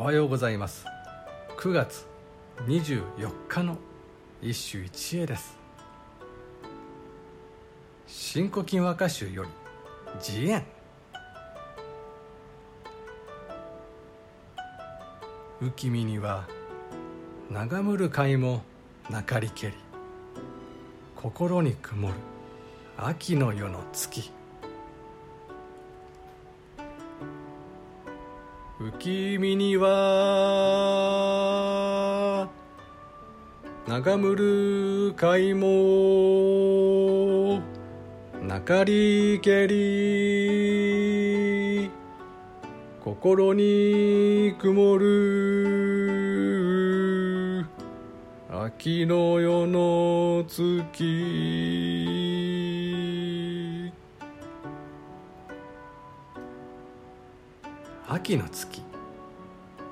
おはようございます。9月24日の一首一会です。新古今和歌集より慈円浮君には長むる貝もなかりけり。心に曇る秋の夜の月。浮君には長むる貝もなかりけり心に曇る秋の夜の月。秋の月。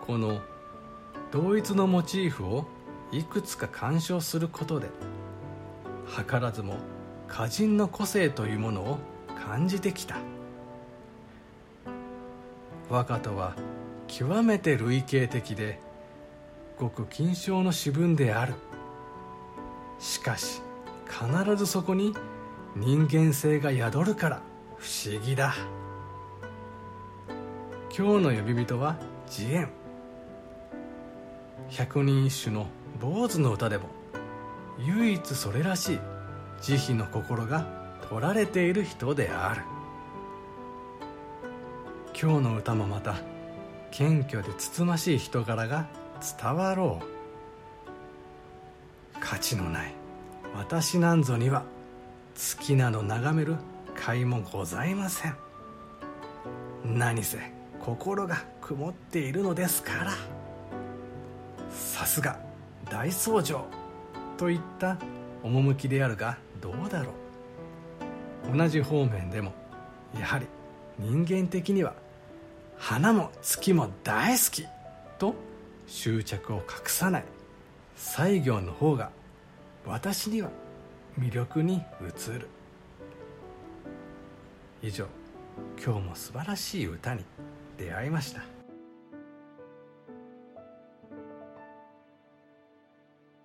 この同一のモチーフをいくつか鑑賞することで図らずも歌人の個性というものを感じてきた。和歌とは極めて類型的でごく金賞の詩文である。しかし必ずそこに人間性が宿るから不思議だ。今日の呼び人は慈円百人一首の坊主の歌でも唯一それらしい慈悲の心が取られている人である。今日の歌もまた謙虚でつつましい人柄が伝わろう。価値のない私なんぞには月など眺める甲斐もございません。何せ心が曇っているのですからさすが大僧正といった趣であるがどうだろう。同じ方面でもやはり人間的には花も月も大好きと執着を隠さない西行の方が私には魅力に映る。以上今日も素晴らしい歌に出会いました。